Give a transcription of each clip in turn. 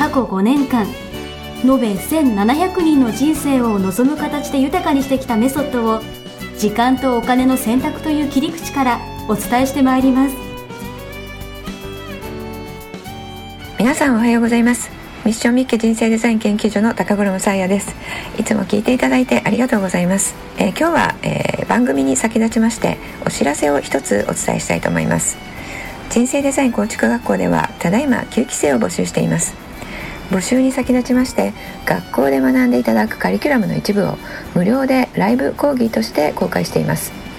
過去5年間延べ1700人の人生を望む形で豊かにしてきたメソッドを時間とお金の選択という切り口からお伝えしてまいります。皆さんおはようございます。ミッションミッケ人生デザイン研究所の高頃さやです。いつも聞いていただいてありがとうございます、えー、今日は、えー、番組に先立ちましてお知らせを一つお伝えしたいと思います。人生デザイン構築学校ではただいま9期生を募集しています。募集に先立ちまして学校で学んでいただくカリキュラムの一部を無料でライブ講義として公開しています。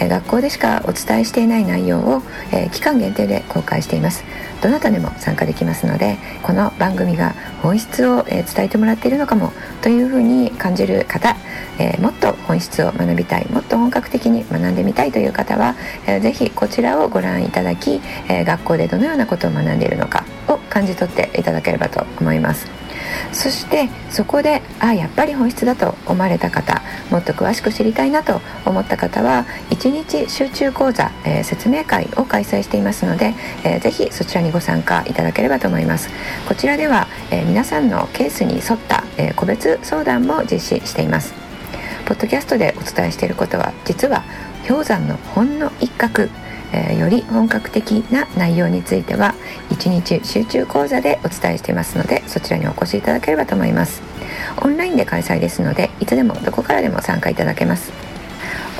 え学校でしかお伝えしていない内容を、え期間限定で公開しています。どなたでも参加できますのでこの番組が本質を、え伝えてもらっているのかもというふうに感じる方、えもっと本質を学びたいもっと本格的に学んでみたいという方は、えー、ぜひこちらをご覧いただき、え学校でどのようなことを学んでいるのかを感じ取っていただければと思います。そしてそこであやっぱり本質だと思われた方もっと詳しく知りたいなと思った方は1日集中講座、えー、説明会を開催していますので、えー、ぜひそちらにご参加いただければと思います。こちらでは、えー、皆さんのケースに沿った、え個別相談も実施しています。ポッドキャストでお伝えしていることは実は氷山のほんの一角えー、より本格的な内容については1日集中講座でお伝えしていますのでそちらにお越しいただければと思います。オンラインで開催ですのでいつでもどこからでも参加いただけます。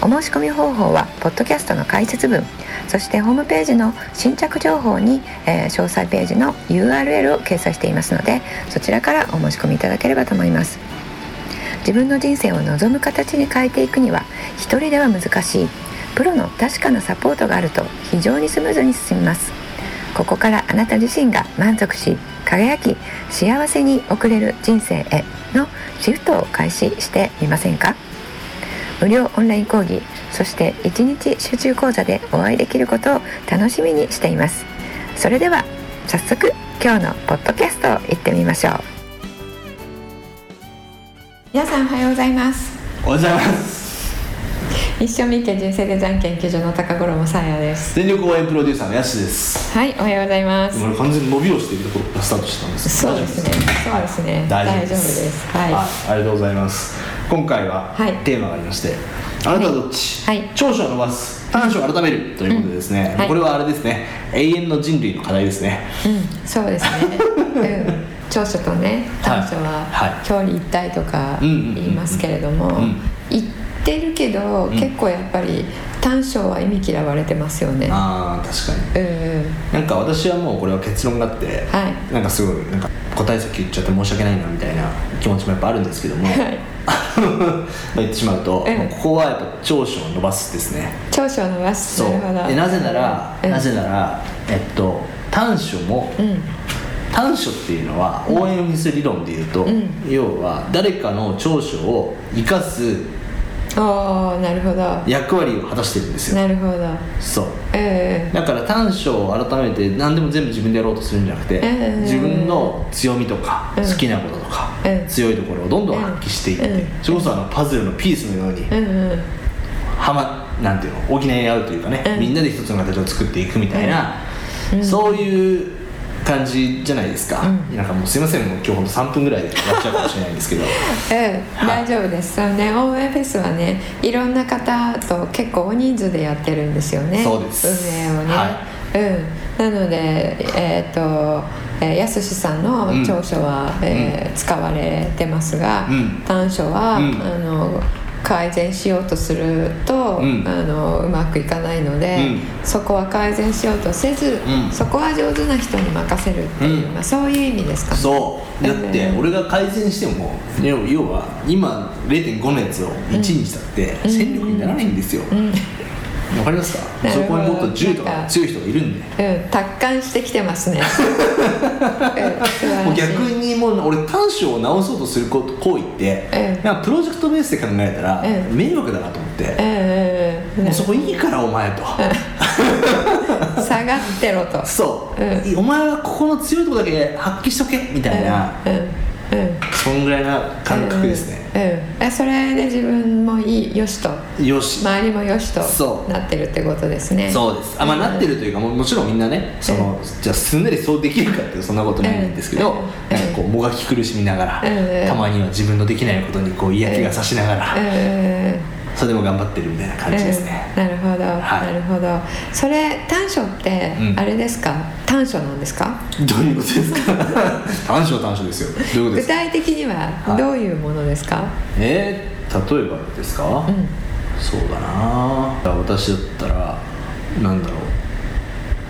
お申し込み方法はポッドキャストの解説文そしてホームページの新着情報に、えー、詳細ページの URL を掲載していますのでそちらからお申し込みいただければと思います。自分の人生を望む形に変えていくには一人では難しいプロの確かなサポートがあると非常にスムーズに進みます。ここからあなた自身が満足し輝き幸せに送れる人生へのシフトを開始してみませんか？無料オンライン講義そして1日集中講座でお会いできることを楽しみにしています。それでは早速今日のポッドキャストを行ってみましょう。皆さんおはようございます。おはようございます一緒みけ人生デザイン研究所の高頃もさやです。全力応援プロデューサーのやしです。はいおはようございます。今完全に伸びをしているところからスタートしたんですそうですね。そうですね、大丈夫です。はい。あありがとうございます。今回はテーマがありまして、あなたはどっち、はい、長所を伸ばす。短所を改めるということでですね、これはあれですね。永遠の人類の課題ですね。うん。そうですね。うん。長所とね短所は表裏一体とか言いますけれども、一ってるけど、うん、結構やっぱり短所は意味嫌われてますよね。ああ確かに、うん、なんか私はもうこれは結論があって、はい、なんかすごいなんか答え先言っちゃって申し訳ないなみたいな気持ちもやっぱあるんですけども、はい、言ってしまうと、うん、ここはやっぱ長所を伸ばすですね。長所を伸ばす。そう。でなぜなら、なぜならえっと短所も、短所っていうのは応援する理論でいうと、要は誰かの長所を生かすああなるほど。役割を果たしてるんですよ。なるほど。そう、えー、だから短所を改めて何でも全部自分でやろうとするんじゃなくて、えー、自分の強みとか、好きなこととか、えー、強いところをどんどん発揮していって、それこそあのパズルのピースのように、はまなんていうの補い合うというかね、みんなで一つの形を作っていくみたいな、そういう感じじゃないですか、うん、なんかもうすいませんもう今日ほんと3分ぐらいで終わっちゃうかもしれないんですけど。う ん、大丈夫です。そうね。応援フェスはねいろんな方と結構大人数でやってるんですよね。そうです。運営をね、はい、うん。なのでえっ、ー、とえー、やすしさんの長所は、うん、えー、使われてますが、うん、短所は、うん、あの改善しようとすると、うん、あのうまくいかないので、うん、そこは改善しようとせず、うん、そこは上手な人に任せるっていう、まあ、そういう意味ですかね。そう。だって俺が改善しても要は今0.5のやつを1にしたって戦力にならないんですよ、わかりますか？そこにもっと10とか強い人がいるんで、うん、達観してきてますね、うん、逆にもう俺短所を直そうとする行為って、うん、プロジェクトベースで考えたら、迷惑だなと思って、うん、もうそこいいからお前と、下がってろと。そう、お前はここの強いところだけ発揮しとけみたいな、うん、そんぐらいな感覚ですね、うん、それで自分もいいよしと。よし。周りもよしとなってるってことですね。そうです。あまあ、なってるというかももちろんみんなねその、じゃあすんなりそうできるかっていうそんなことないんですけど、なんかこうもがき苦しみながら、たまには自分のできないことにこう嫌気がさしながら、それでも頑張ってるみたいな感じですね、なるほど、はい、なるほど。それ短所ってあれですか、短所なんですか？どういうことですか？短所短所ですよ。どういうことですか？具体的にはどういうものですか、はい、えー、例えばですか、うん、そうだな。私だったらなんだろう。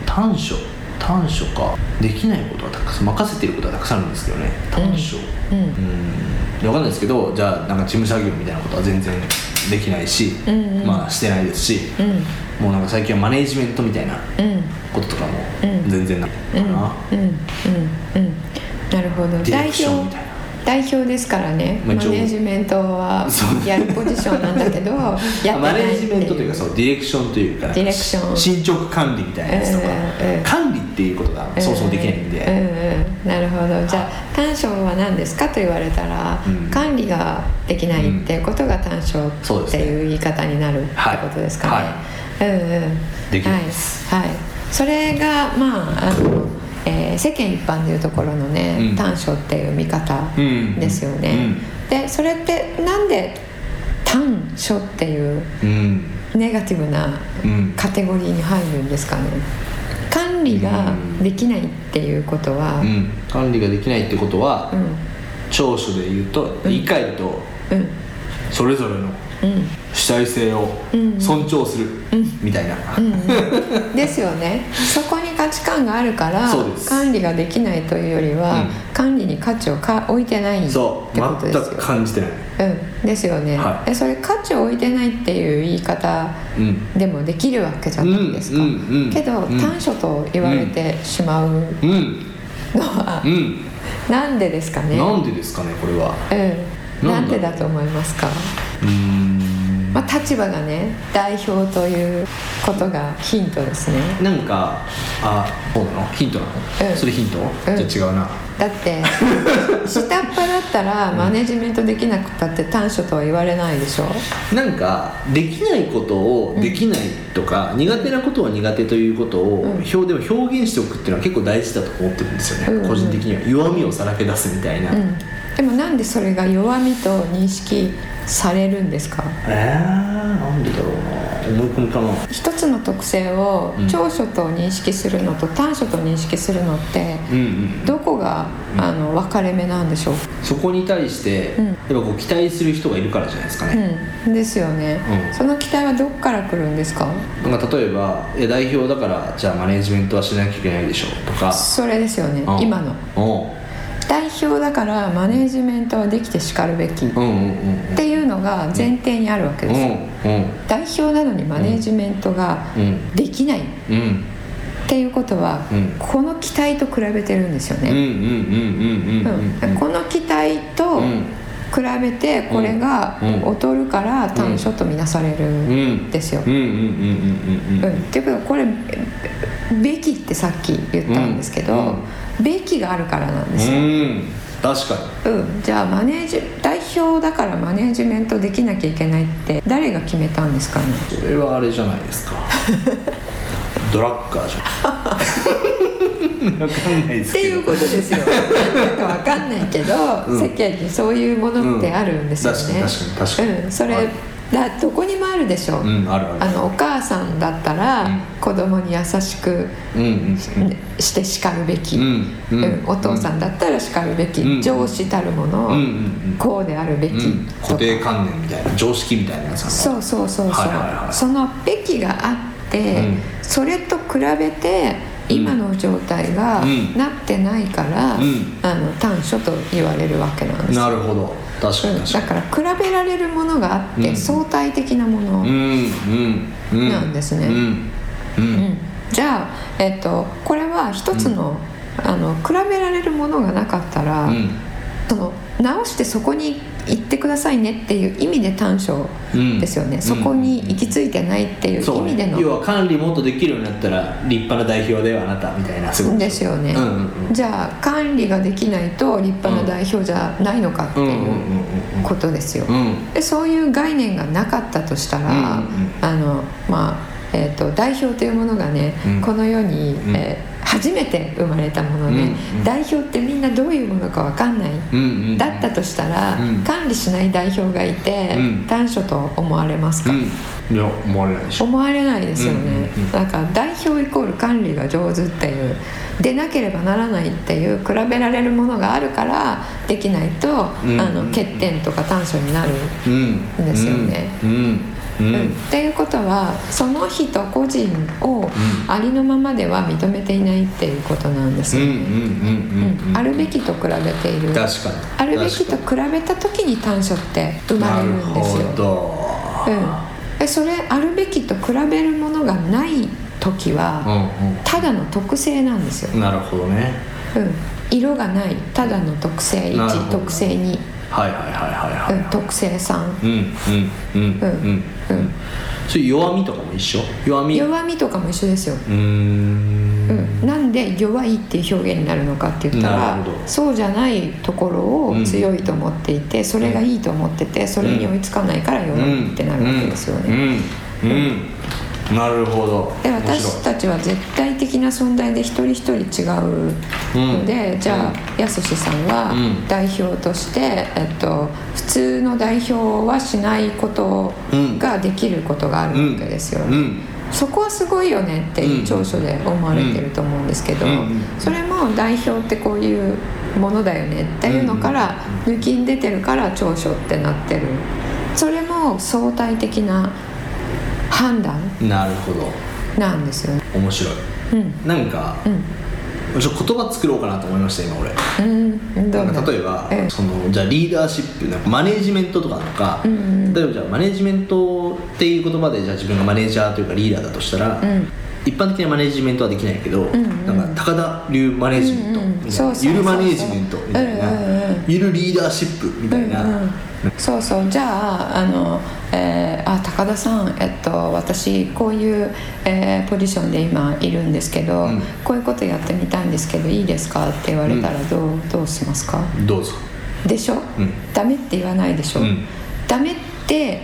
短所。短所か。できないことはたくさん任せてることはたくさんあるんですけどね。短所。うん、うん、分かんないですけどじゃあなんか事務作業みたいなことは全然できないし、うんうん、まあしてないですし、うん、もうなんか最近はマネージメントみたいなこととかも全然ないかな、うん。うん。うん。なるほど。代表代表ですからね、マネージメントはやるポジションなんだけど マネージメントというかそうディレクションというかディレクション。進捗管理みたいなやつとか、えー、管理っていうことがそうそうできないんで、えー、なるほど。じゃあ短所は何ですかと言われたら、うん、管理ができないっていうことが短所っていう言い方になるってことですかね、うん。うんできない。です、はい、はい、それがまああのえー、世間一般でいうところのね、うん、短所っていう見方ですよね、うん、でそれってなんで短所っていうネガティブなカテゴリーに入るんですかね。管理ができないっていうことは、管理ができないってことは、長所で言うと理解とそれぞれの主体性を尊重するみたいな、ですよね。そこ値観があるから管理ができないというよりは、管理に価値をか置いてないってことですよ全く感じてない、うん、ですよね、はい、それ価値を置いてないっていう言い方でもできるわけじゃないですか、けど、短所と言われてしまうのは、なんでですかね。なんでですかねこれは、うん、なんでだと思いますか？うんまあ、立場がね代表ということがヒントですね。なんかあそうなの？ヒントなの、うん、それヒント、うん、じゃあ違うな。だって 下っ端だったらマネジメントできなくたって短所とは言われないでしょ？なんかできないことをできないとか、うん、苦手なことは苦手ということを表、でも表現しておくっていうのは結構大事だと思ってるんですよね、個人的には。弱みをさらけ出すみたいな、でもなんでそれが弱みと認識されるんですか？えー、なんでだろうな。思い込みかな。一つの特性を長所と認識するのと短所と認識するのって、どこが、あの分かれ目なんでしょう？そこに対して、やっぱこう期待する人がいるからじゃないですかね、うん、ですよね、その期待はどこから来るんですか？なんか例えばいや代表だからじゃあマネージメントはしなきゃいけないでしょとか。それですよね。今の代表だからマネージメントはできてしかるべき。っていうのが前提にあるわけです。よ代表なのにマネージメントができない。っていうことはこの期待と比べてるんですよね。この期待と比べてこれが劣るから短所とみなされるんですよ。っていうかこれ「べき」ってさっき言ったん。ですけど、べきがあるからなん。ですよ。確かに、うん、じゃあマネージ代表だからマネージメントできなきゃいけないって誰が決めたん。ですかねそれはあれじゃないですかドラッカーじゃん。分かんないですっていうことですよ。なんか分かんないけど、うん、世間にそういうものってあるんですよね、うん、確かに確かに確かに、うん、それだどこにもあるでしょ、うん、あるあのお母さんだったら、うん、子供に優しく、うん、してしかるべき、うんお父さんだったらしかるべき、上司たるもの、こうであるべき、固定観念みたいな常識みたいなやつそうそうそうそう、はいはいはい、そのべきがあって、それと比べて今の状態がなってないから、あの短所と言われるわけなんです。なるほど。確かに、うん、だから比べられるものがあって、相対的なものなんですね、うん。じゃあ、えっと、これは一つの,、あの比べられるものがなかったら、その直してそこに行ってくださいねっていう意味で短所ですよね、うん、そこに行き着いてないっていう意味での、ね、要は管理もっとできるようになったら立派な代表ではあなたみたいな。ですよね、うんうん、じゃあ管理ができないと立派な代表じゃないのかっていうことですよ、でそういう概念がなかったとしたら、あのまあえーと、代表というものがね、この世に、えー初めて生まれたもので、うんうん、代表ってみんなどういうものか分かんない、うんうん、だったとしたら、うん、管理しない代表がいて、うん、短所と思われますか、いや思われないでしょ。思われないですよね、うんうんうん、だから代表イコール管理が上手っていう。でなければならないっていう比べられるものがあるからできないと、うん、あの欠点とか短所になるんですよね、うん。うん、っていうことはその人個人をありのままでは認めていないっていうことなんですよね。あるべきと比べている。あるべきと比べた時に短所って生まれるんですよ、うん、それあるべきと比べるものがない時は、ただの特性なんですよ。なるほどね、うん、色がない。ただの特性1特性2はいはいはいはいはい、特性3うん。うんうんうんうんうん。それ弱みとかも一緒？弱み？弱みとかも一緒ですよ。うん。なんで弱いっていう表現になるのかって言ったらそうじゃないところを強いと思っていて、それがいいと思っててそれに追いつかないから弱いってなるわけですよね。うんなるほど。で私たちは絶対的な存在で一人一人違うので、うん、じゃあやすしさんは代表として、えっと、普通の代表はしないことができることがあるわけですよね、うん。うん。そこはすごいよねっていう長所で思われてると思うんですけど、それも代表ってこういうものだよねっていうのから抜きん出てるから長所ってなってる。それも相対的な判断？なるほど。なんですよね。面白い、うん、なんか、うん。ちょ言葉作ろうかなと思いました今俺、うん、なんか例えば、ええ、そのじゃあリーダーシップなんかマネージメントとかとか、うんうん、例えばじゃあマネージメントっていう言葉でじゃあ自分がマネージャーというかリーダーだとしたら、うん、一般的なマネージメントはできないけど、うんうん、なんか高田流マネージメントみたいな、ゆるマネージメントみたいな、ゆるリーダーシップみたいな、うんうんそうそう。じゃああの、えー、あ高田さん、えっと、私こういう、えー、ポジションで今いるんですけど、うん、こういうことやってみたいんですけどいいですか？って言われたらどううん、どうしますか？どうぞ。でしょ、うん、ダメって言わないでしょ、うん、ダメって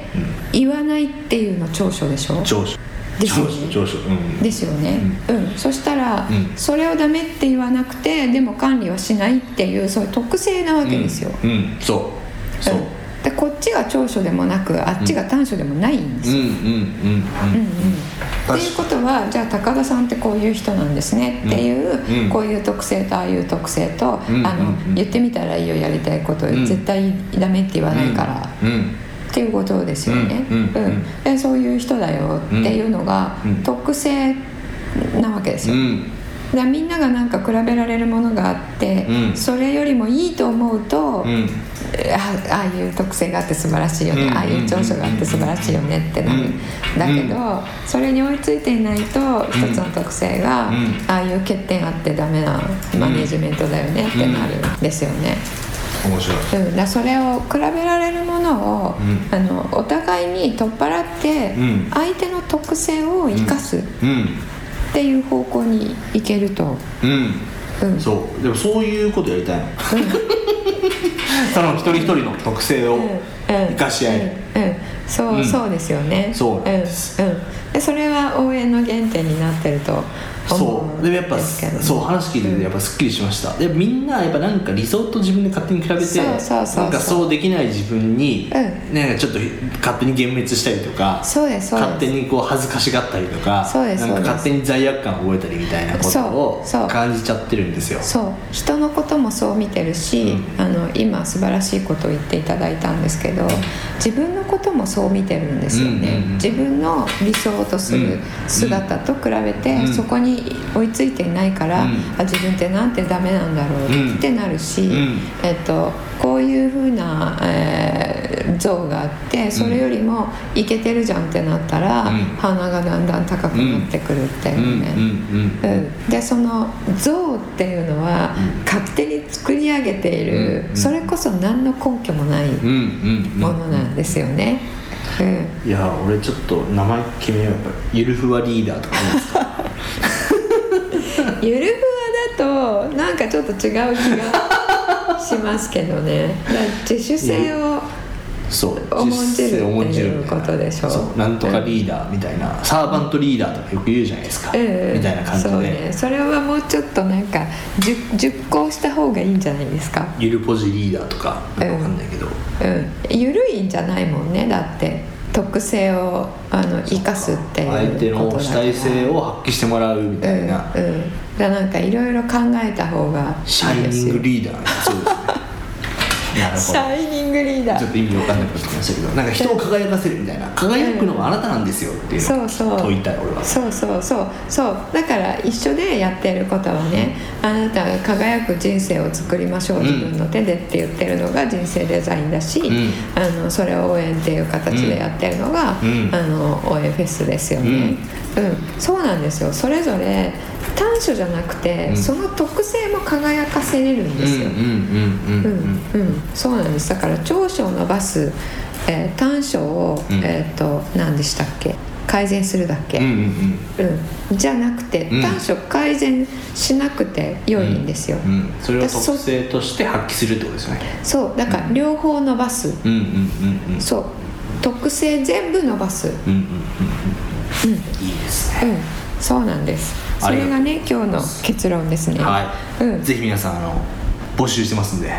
言わないっていうの長所でしょ？長所。ですよね。長所、うん、ですよね、うん、うん、そしたら、それをダメって言わなくてでも管理はしないっていうそういう特性なわけですよ、うん。そう。そう、でこっちが長所でもなくあっちが短所でもないんです。よ。っていうことはじゃあ高田さんってこういう人なんですねっていう、うん、こういう特性とああいう特性と、うん、あの言ってみたらいいよやりたいこと絶対ダメって言わないから。っていうことですよね、うんでそういう人だよっていうのが特性なわけですよ、だみんながなんか比べられるものがあって、うん、それよりもいいと思うと、うん、あああいう特性があって素晴らしいよね、うん、ああいう長所があって素晴らしいよねってなる、だけどそれに追いついていないと一つの特性が、ああいう欠点あってダメなマネジメントだよねってなるんですよね。面白い、うん、だそれを比べられるものを、あのお互いに取っ払って相手の特性を生かす、っていう方向に行けると。うん、うん、そう。でもそういうことやりたいの、うん、その一人一人の特性を生かし合える、うんそう、そうですよね。そうです、うん。でそれは応援の原点になってるとそう。でもやっぱそう話聞いててやっぱすっきりしました、でみんなやっぱなんか理想と自分で勝手に比べてなんかそうできない自分に、うん、ね、ちょっと勝手に幻滅したりとかそうです勝手にこう恥ずかしがったりとかそうですなんか勝手に罪悪感を覚えたりみたいなことを感じちゃってるんですよ。そう。人のこともそう見てるし、うん、あの今素晴らしいことを言っていただいたんですけど自分のこともそう見てるんですよね、自分の理想とする姿と比べて、うん、そこに追いついていないから、うん、あ自分ってなんてダメなんだろうってなるし、えっと、こういうふうな、えー、像があってそれよりもいけてるじゃんってなったら、鼻がだんだん高くなってくるっていうね、うんでその像っていうのは、勝手に作り上げている、それこそ何の根拠もないものなんですよね。いや俺ちょっと名前決めよう。やっぱゆるふわリーダーとかですか？ゆるふわだとなんかちょっと違う気がしますけどね。自主性をそう重んじるっていうことでしょう。なんとかリーダーみたいな、うん、サーバントリーダーとかよく言うじゃないですか、うん、みたいな感じでそうね。それはもうちょっとなんか熟考した方がいいんじゃないですか？ゆるポジリーダーとか分かん。ないけど、うん、うん、ゆるいんじゃないもんねだって。特性をあの生かすっていう相手の主体性を発揮してもらうみたいな、うん、うん、だなんかいろいろ考えた方がシャイニングリーダー。そうですねシャイニングリーダー。ちょっと意味わかんなくなってきましたけどなんか人を輝かせるみたいな。輝くのはあなたなんですよっていうのを問いたい俺は。そうそうそう。そう。だから一緒でやってることはね、あなたが輝く人生を作りましょう自分の手でって言ってるのが人生デザインだし、うん、あのそれを応援っていう形でやってるのが、うん、あの応援フェスですよね、うん、うん、そうなんですよ。それぞれ短所じゃなくて、うん、その特性も輝かせれるんですよ。そうなんです。だから長所を伸ばす、えー、短所を、うん、えっ、ー、と何でしたっけ？改善するだけ、うん、うん、じゃなくて短所改善しなくて良いんですよ、それを特性として発揮するってことですね。そう。だから両方伸ばす。そう。特性全部伸ばす。うんうんうん。うん、いいですね、うん、そうなんです。それがね今日の結論ですね。はい、うん、ぜひ皆さんあの募集してますんで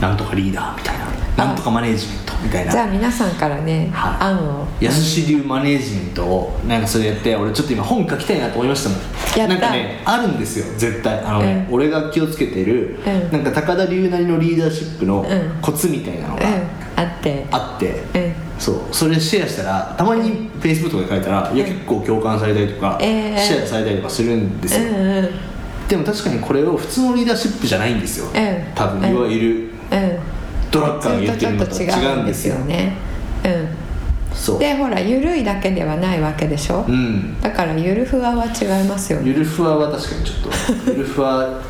なんとかリーダーみたいな。なんとかマネージメントみたいな。じゃあ皆さんからね、はい、案を。安し流マネージメントをなんかそれやって俺ちょっと今本書きたいなと思いましたもん。やなんかねあるんですよ絶対。あの、ね、うん、俺が気をつけてる、うん、なんか高田流なりのリーダーシップのコツみたいなのが、あって。あって、そう。それシェアしたらたまにフェイスブックで書いたら、いや結構共感されたりとか、えー、シェアされたりとかするんですよ、でも確かにこれを普通のリーダーシップじゃないんですよ、多分いわゆる、ドラッカーが言ってるのと違うんですよ。ね。うん。でほら緩いだけではないわけでしょ、うん、だからゆるふわは違いますよね。ゆるふわは確かにちょっと ゆるふわっ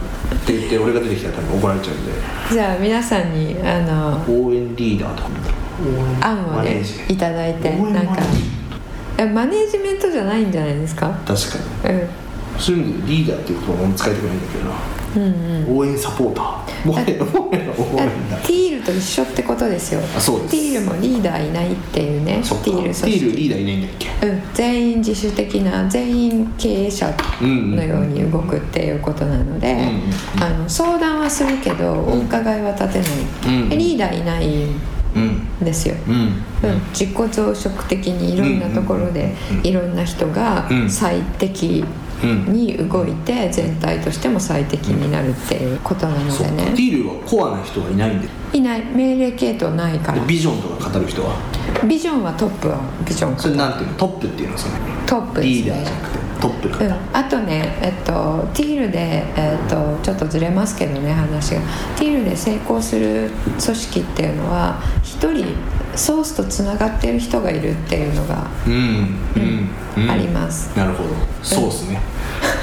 て言って俺が出てきたら多分怒られちゃうんで。じゃあ皆さんにあの応援リーダーとか案をね。いただいてなんか。マネージメントじゃないんじゃないですか？確かに。うん。そういう意味でリーダーっていう言葉も使いたくないんだけどな。うんうん、応援サポーター。もはやもはや応援だティールと一緒ってことですよ。あそうです。ティールもリーダーいないっていうね。ティールティールリーダーいないんだっけ？うん。全員自主的な全員経営者のように動くっていうことなので、あの相談はするけどお伺いは立てない、うん、リーダーいないですよ、うん。うん、自己増殖的にいろんなところでいろんな人が最適に動いて全体としても最適になるっていうことなのでね。ティールはコアな人はいないんで。いない。命令系統ないから。ビジョンとか語る人は。ビジョンはトップはビジョンそれなんていうの？トップっていうのはその。トップ、ね、リーダーじゃなくてトップうん、あとね、えっと、ティールで、えっと、ちょっとずれますけどね話が。ティールで成功する組織っていうのは一人ソースとつながってる人がいるっていうのが、うんうんうん、あります。なるほど。ソースね、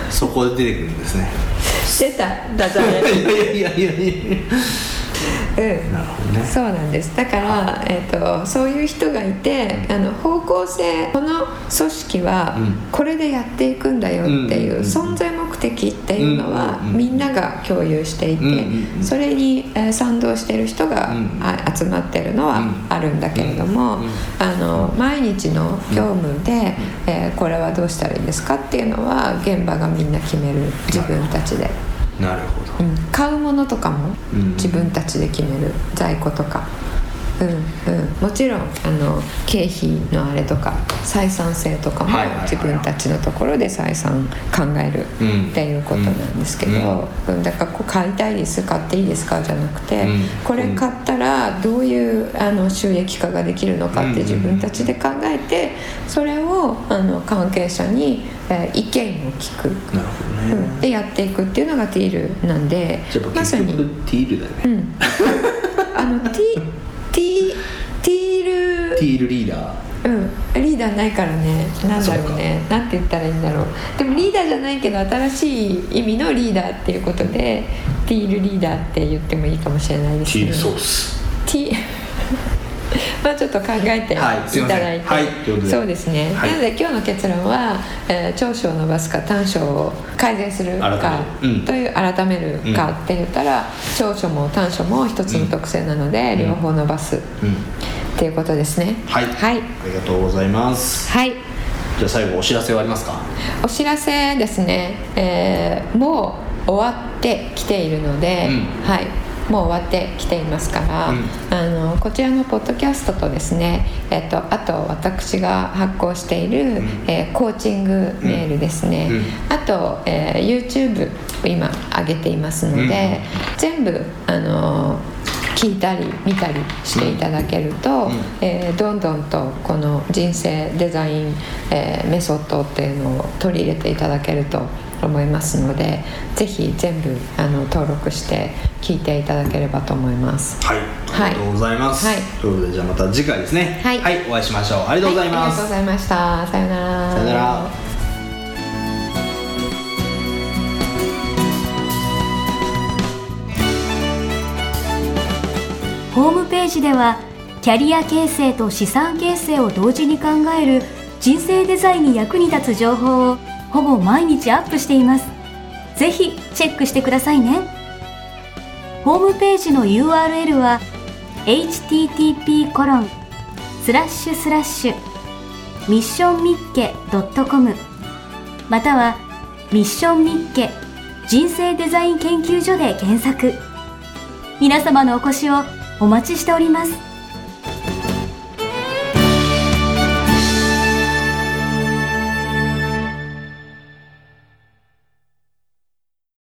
そこで出てくるんですね。出た。だじゃねいやいやいやいやうん、なるほどね。そうなんです。だから、えーと、そういう人がいてあの方向性この組織はこれでやっていくんだよっていう存在目的っていうのはみんなが共有していてそれに、えー、賛同してる人が、あ集まってるのはあるんだけれどもあの毎日の業務で、えー、これはどうしたらいいですかっていうのは現場がみんな決める。自分たちで。なるほど、うん、買うものとかも自分たちで決める、在庫とか。うんうん、もちろんあの経費のあれとか採算性とかも自分たちのところで採算考えるっていうことなんですけど、うん、だからこう買いたいです買っていいですかじゃなくて、これ買ったらどういうあの収益化ができるのかって自分たちで考えてそれをあの関係者に、えー、意見を聞く。なるほどでやっていくっていうのがティールなんでまさに。ティールだよね、うん、あのティティティール。ティールリーダー。うん。リーダーないからね。なんだろうね。なんて言ったらいいんだろう。でもリーダーじゃないけど新しい意味のリーダーっていうことでティールリーダーって言ってもいいかもしれないですねティールソース。ティまあちょっと考えていただいて、はい、そうですね、はい、なので今日の結論は、えー、長所を伸ばすか短所を改善するかという改めるかって言ったら、長所も短所も一つの特性なので、両方伸ばす、っていうことですね。はい、はい、ありがとうございます。はい。じゃあ最後お知らせはありますか？お知らせですね、えー、もう終わってきているので、うん、はいもう終わってきていますから、うん、あのこちらのポッドキャストとですね、えっと、あと私が発行している、うん、えー、コーチングメールですね、うん、あと、えー、YouTube を今上げていますので、全部あの聞いたり見たりしていただけると、うん、えー、どんどんとこの人生デザイン、えー、メソッドっていうのを取り入れていただけると思いますのでぜひ全部あの登録して聞いていただければと思います。はい。ありがとうございます、はい、ということでじゃあまた次回ですね。はい、はい、お会いしましょう。ありがとうございます、はい、ありがとうございました。さよなら。さよなら。ホームページではキャリア形成と資産形成を同時に考える人生デザインに役に立つ情報をほぼ毎日アップしています。ぜひチェックしてくださいね。ホームページの URL は http コロンスラッシュスラッシュミッションミッケ .com またはミッションミッケ人生デザイン研究所で検索皆様のお越しをお待ちしております